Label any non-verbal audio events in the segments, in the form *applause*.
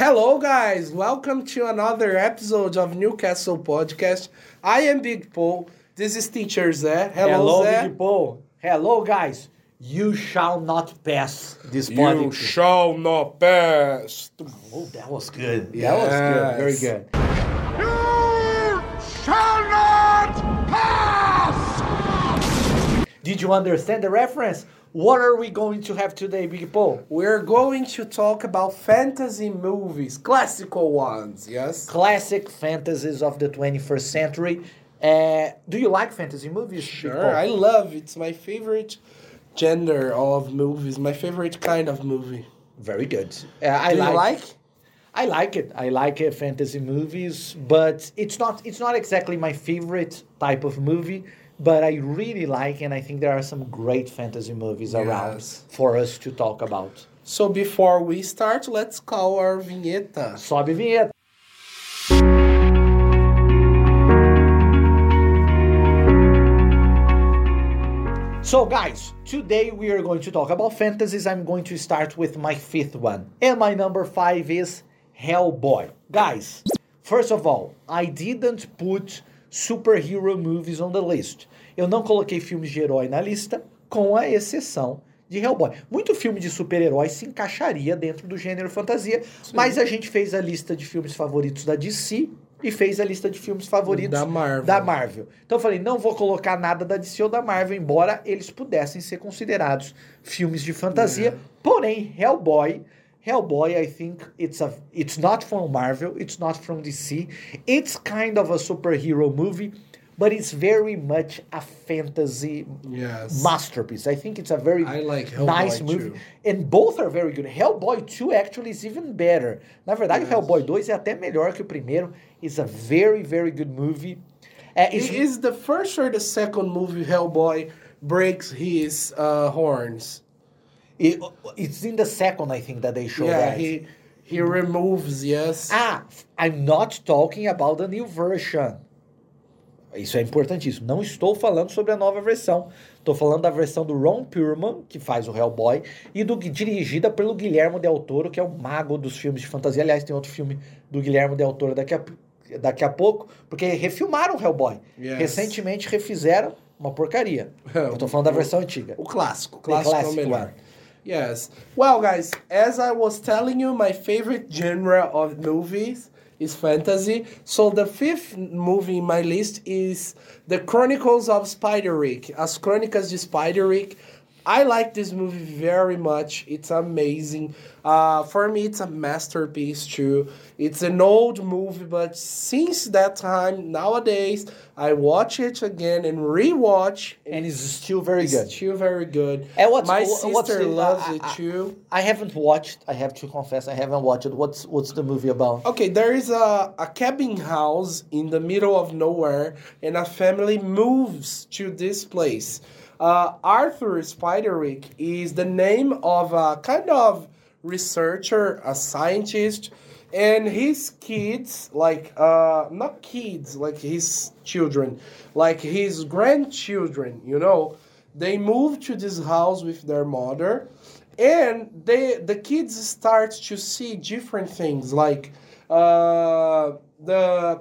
Hello, guys. Welcome to another episode of Newcastle Podcast. I am Big Paul. This is Teacher Zé. Hello, Hello, Zé. Big Paul. Hello, guys. You shall not pass this You shall not pass. oh, that was good. That was good. Very Yes. good. Did you understand the reference? What are we going to have today, Big Paul? We're going to talk about fantasy movies, classical ones, yes? Classic fantasies of the 21st century. Uh, do you like fantasy movies? Sure? I love it. It's my favorite gender of movies, my favorite kind of movie. Very good. Uh, I Do you like, like? I like it. I like uh, fantasy movies, but it's not it's not exactly my favorite type of movie. But I really like, and I think there are some great fantasy movies around for us to talk about. So before we start, let's call our vinheta. Sobe vinheta. So, guys, today we are going to talk about fantasies. I'm going to start with my fifth one. And my number five is Hellboy. Guys, first of all, I didn't put superhero movies on the list. Eu não coloquei filmes de herói na lista, com a exceção de Hellboy. Muito filme de super-herói se encaixaria dentro do gênero fantasia, mas a gente fez a lista de filmes favoritos da DC e fez a lista de filmes favoritos Da Marvel. da Marvel. Então eu falei, não vou colocar nada da DC ou da Marvel, embora eles pudessem ser considerados filmes de fantasia. Porém, Hellboy, Hellboy, I think it's a it's not from Marvel, it's not from DC. It's kind of a superhero movie, but it's very much a fantasy Yes. masterpiece. I think it's a very I like nice movie. too. And both are very good. Hellboy 2 actually is even better. Na verdade, Yes. Hellboy 2 é até melhor que o primeiro. It's a very, very good movie. It's- Is the first or the second movie Hellboy breaks his uh, horns? It- it's in the second, I think, that they show yeah, that. he he removes. Yes. Ah, I'm not talking about the new version. Isso é importantíssimo. Não estou falando sobre a nova versão. Estou falando da versão do Ron Perlman, que faz o Hellboy, e do dirigida pelo Guilherme Del Toro, que é o mago dos filmes de fantasia. Aliás, tem outro filme do Guilherme Del Toro daqui a, daqui a pouco, porque refilmaram o Hellboy. Yes. Recentemente refizeram uma porcaria. Eu tô falando da versão antiga. O clássico. The Clássico é o melhor. one. Yes. Well, guys, as I was telling you, my favorite genre of movies is fantasy. So the fifth movie in my list is The Chronicles of Spiderwick. As Crônicas de Spiderwick. I like this movie very much. It's amazing. Uh, for me, it's a masterpiece too. It's an old movie, but since that time, nowadays, I watch it again and rewatch. And it's still very It's good. still very good. And what's- My what's sister the- loves uh, it uh, too. I haven't watched, I have to confess, I haven't watched it. What's, what's the movie about? Okay, there is a, a cabin house in the middle of nowhere, and a family moves to this place. Uh, Arthur Spiderwick is the name of a kind of researcher, a scientist, and his kids, like, uh, not kids, like his children, like his grandchildren, you know, they move to this house with their mother and they the kids start to see different things like uh the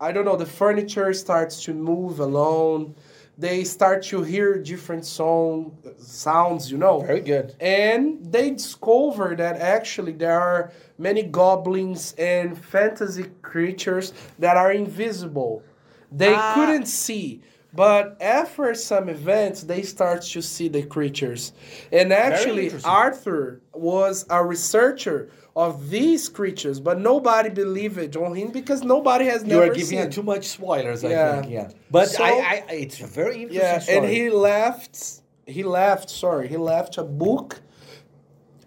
i don't know the furniture starts to move alone they start to hear different song sounds you know Very good. and they discover that actually there are many goblins and fantasy creatures that are invisible they Ah. couldn't see but after some events they start to see the creatures and actually arthur was a researcher of these creatures but nobody believed it on him because nobody has You never You are giving too much spoilers, I Yeah. think. Yeah, but So- I, I, it's a very interesting yeah story. and he left he left sorry he left a book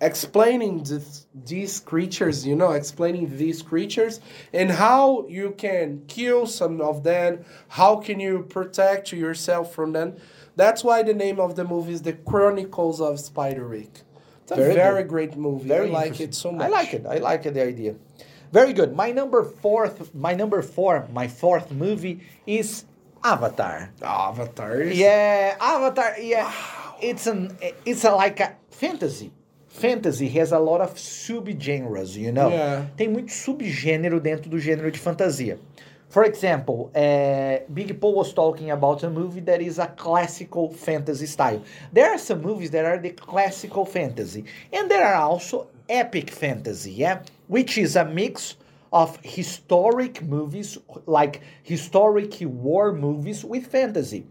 explaining this, these creatures you know explaining these creatures and how you can kill some of them how can you protect yourself from them that's why the name of the movie is the chronicles of spiderwick it's a Very very, great movie very i like it so much I like it. I like it, the idea. Very good. My number fourth, my number four, my fourth movie is Avatar. avatar Yeah, Avatar. Yeah, it's an it's a, like a fantasy, fantasy has a lot of subgenres, you know? Yeah. Tem muito subgênero dentro do gênero de fantasia. For example, uh, Big Paul was talking about a movie that is a classical fantasy style. There are some movies that are the classical fantasy, and there are also epic fantasy, yeah, which is a mix of historic movies, like historic war movies, with fantasy.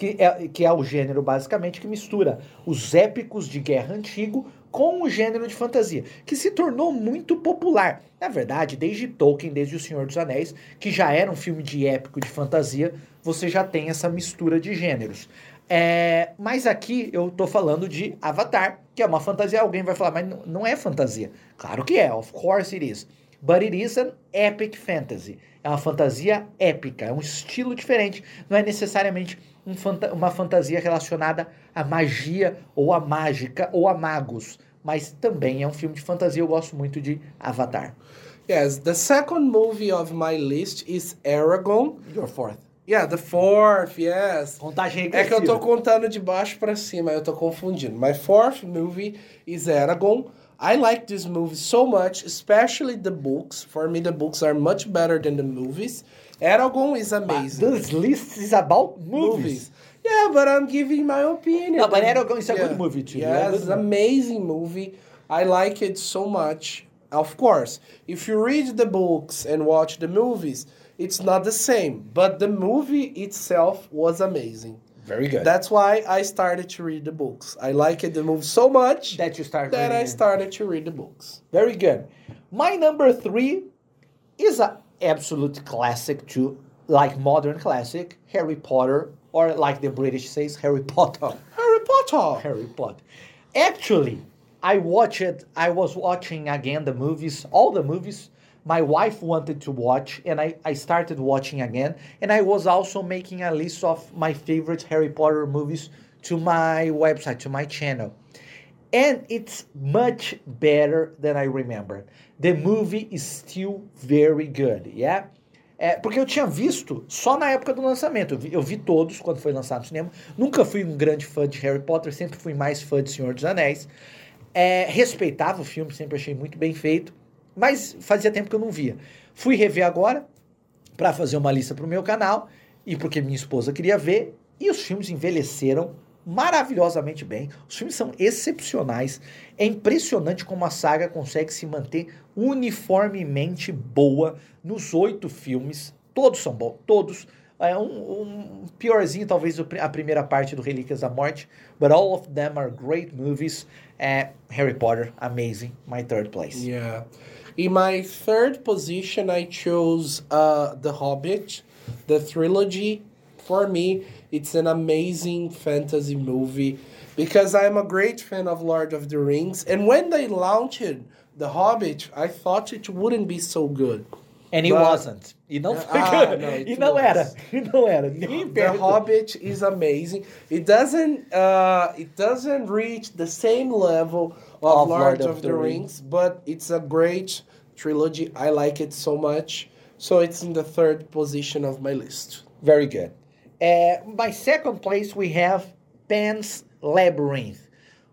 Que é, que é o gênero basicamente que mistura os épicos de guerra antigo com o gênero de fantasia, que se tornou muito popular. Na verdade, desde Tolkien, desde O Senhor dos Anéis, que já era um filme de épico de fantasia, você já tem essa mistura de gêneros. É, mas aqui eu tô falando de Avatar, que é uma fantasia. Alguém vai falar, mas não- é fantasia. Claro que é, of course it is. But it is an epic fantasy. É uma fantasia épica, é um estilo diferente. Não é necessariamente uma fantasia relacionada à magia ou à mágica ou a magos. Mas também é um filme de fantasia. Eu gosto muito de Avatar. Yes, the second movie of my list is Aragon. Your fourth. Yeah, the fourth, yes. Contagem É que eu tô regressiva. contando de baixo pra cima, eu tô confundindo. My fourth movie is Aragon. I like this movie so much, especially the books. For me, the books are much better than the movies. Eragon is amazing. This list is about movies. Yeah, but I'm giving my opinion. No, but Eragon is a good movie too. Yeah, Yeah, it's an amazing movie. I like it so much. Of course, if you read the books and watch the movies, it's not the same. But the movie itself was amazing. Very good. That's why I started to read the books. I liked the movie so much that you started that I started to read the books. Very good. My number three is a absolute classic too, like modern classic, Harry Potter, or like the British says, Harry Potter. Harry Potter. Harry Potter. Actually, I watched. It. I was watching again the movies, all the movies. My wife wanted to watch, and I, I started watching again. And I was also making a list of my favorite Harry Potter movies to my website, to my channel. And it's much better than I remembered. The movie is still very good, yeah? É, porque eu tinha visto só na época do lançamento. Eu vi, eu vi todos quando foi lançado no cinema. Nunca fui um grande fã de Harry Potter, sempre fui mais fã de Senhor dos Anéis. É, respeitava o filme, sempre achei muito bem feito. Mas fazia tempo que eu não via. Fui rever agora para fazer uma lista para o meu canal e porque minha esposa queria ver. E os filmes envelheceram maravilhosamente bem. Os filmes são excepcionais. É impressionante como a saga consegue se manter uniformemente boa nos oito filmes. Todos são bons, todos. É um, um piorzinho, talvez, a primeira parte do Relíquias da Morte. But all of them are great movies. É, Harry Potter, amazing. My third place. Yeah. In my third position, I chose uh, The Hobbit, the trilogy. For me, it's an amazing fantasy movie because I'm a great fan of Lord of the Rings. And when they launched The Hobbit, I thought it wouldn't be so good. And it But- wasn't. E não foi Ah, *laughs* good. não, it e não was. era. E não era. Nem The perto. Hobbit is amazing. It doesn't uh, it doesn't reach the same level of, Lord, of, the, Rings, but it's a great trilogy. I like it so much. So it's in the third position of my list. Very good. Uh, my second place we have Pan's Labyrinth,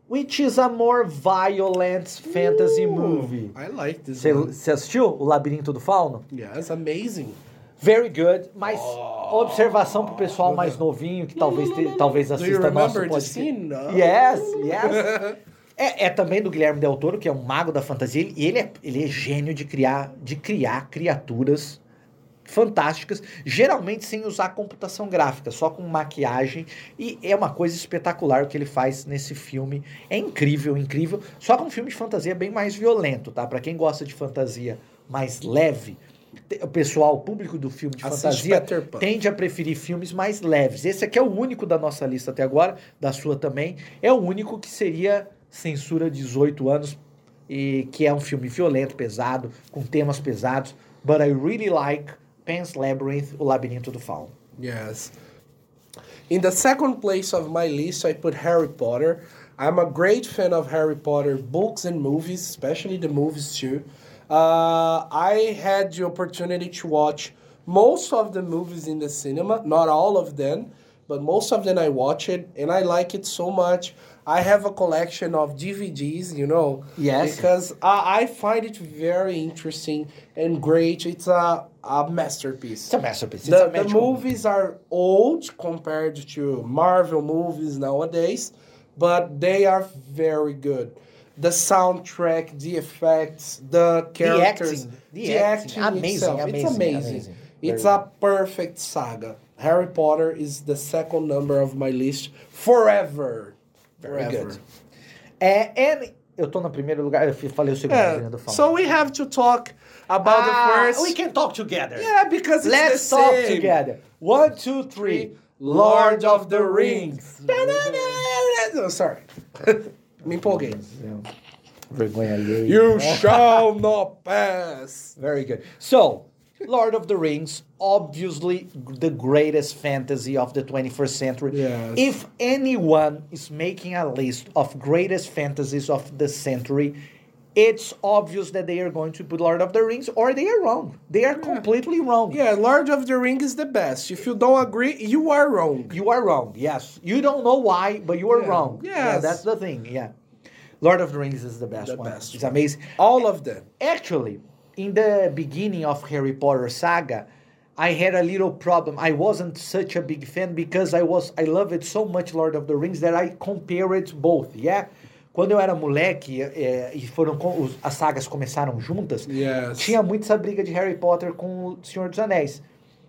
which is a more violent fantasy movie. I like this Você assistiu O Labirinto do Fauno? It's amazing. Very good, mas observação pro pessoal mais novinho que talvez te- talvez assista nosso podcast. Yes, *laughs* yes. É, é também do Guilherme Del Toro, que é um mago da fantasia, e ele é, ele é gênio de criar, de criar criaturas fantásticas, geralmente sem usar computação gráfica, só com maquiagem, e é uma coisa espetacular o que ele faz nesse filme. É incrível, incrível. Só que um filme de fantasia bem mais violento, tá? Para quem gosta de fantasia mais leve, o pessoal, o público do filme de Assiste fantasia tende a preferir filmes mais leves. Esse aqui é o único da nossa lista até agora, da sua também. É o único que seria censura 18 anos e que é um filme violento, pesado, com temas pesados. But I really like Pan's Labyrinth, O Labirinto do Fauno. Yes. In the second place of my list, I put Harry Potter. I'm a great fan of Harry Potter books and movies, especially the movies too. Uh, I had the opportunity to watch most of the movies in the cinema, not all of them, but most of them I watch it and I like it so much. I have a collection of DVDs, you know. Yes. Because I, I find it very interesting and great. It's a, a masterpiece. It's a masterpiece. It's The, a the movies are old compared to Marvel movies nowadays, but they are very good. The soundtrack, the effects, the characters, acting, the acting, amazing, itself, it's amazing, amazing. It's a perfect saga. Harry Potter is the second number of my list forever. Very forever. good. É, and eu tô no primeiro lugar, eu falei o segundo. Yeah. Fala. So we have to talk about Ah, the first. We can talk together. Yeah, because it's Let's the talk same. together. One, two, three. Lord of the Rings. No, sorry. *laughs* Me empolguei. Vergonha alheia. You shall not pass. Very good. So, Lord of the Rings, obviously the greatest fantasy of the 21st century. Yes. If anyone is making a list of greatest fantasies of the century, it's obvious that they are going to put Lord of the Rings, or they are wrong. They are completely wrong. Yeah, Lord of the Ring is the best. If you don't agree, you are wrong. You are wrong. Yes. You don't know why, but you are Yeah. wrong. Yeah, Yes. that's the thing. Yeah. Lord of the Rings is the best The one. best It's amazing. All of them. Actually, in the beginning of Harry Potter saga, I had a little problem. I wasn't such a big fan because I was I love it so much Lord of the Rings that I compare it both, yeah? Quando eu era moleque eh, e foram os- as sagas começaram juntas, Yes. tinha muito essa briga de Harry Potter com o Senhor dos Anéis.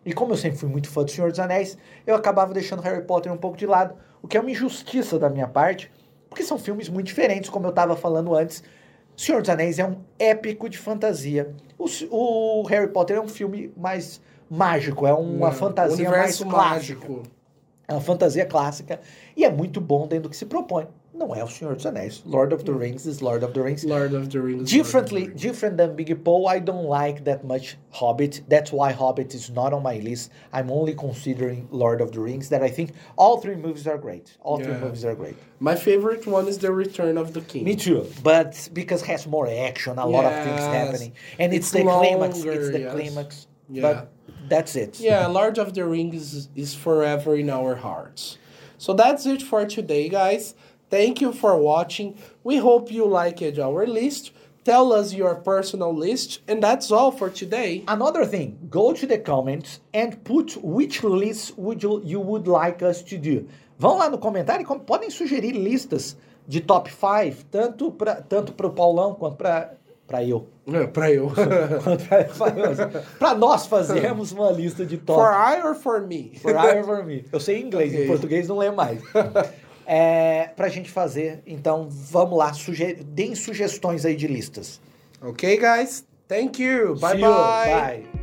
E como eu sempre fui muito fã do Senhor dos Anéis, eu acabava deixando Harry Potter um pouco de lado, o que é uma injustiça da minha parte, porque são filmes muito diferentes, como eu estava falando antes. Senhor dos Anéis é um épico de fantasia. O, o Harry Potter é um filme mais mágico, é uma fantasia mais clássica. mágico. É uma fantasia clássica e é muito bom dentro do que se propõe. Não é o Senhor dos Anéis. Lord of the Rings is Lord of the Rings. Lord of the Rings. Differently, the Rings. different than Big Paul, I don't like that much Hobbit. That's why Hobbit is not on my list. I'm only considering Lord of the Rings. That I think all three movies are great. All three movies are great. My favorite one is The Return of the King. Me too. But because it has more action, a lot of things happening, and it's, It's the climax. It's the yes. climax. Yeah. But that's it. Yeah, Lord of the Rings is, is forever in our hearts. So that's it for today, guys. Thank you for watching. We hope you liked our list. Tell us your personal list, and that's all for today. Another thing, go to the comments and put which list would you, you would like us to do. Vão lá no comentário e podem sugerir listas de top 5, tanto para tanto o Paulão quanto para para *laughs* eu. pra eu. Para nós fazermos uma lista de top. for I or for me? For I or *laughs* for me. Eu sei inglês, Ok. em português não lembro mais. *laughs* É, pra gente fazer, então vamos lá, suge deem sugestões aí de listas. okay, guys. Thank you. Bye See you. bye. Bye.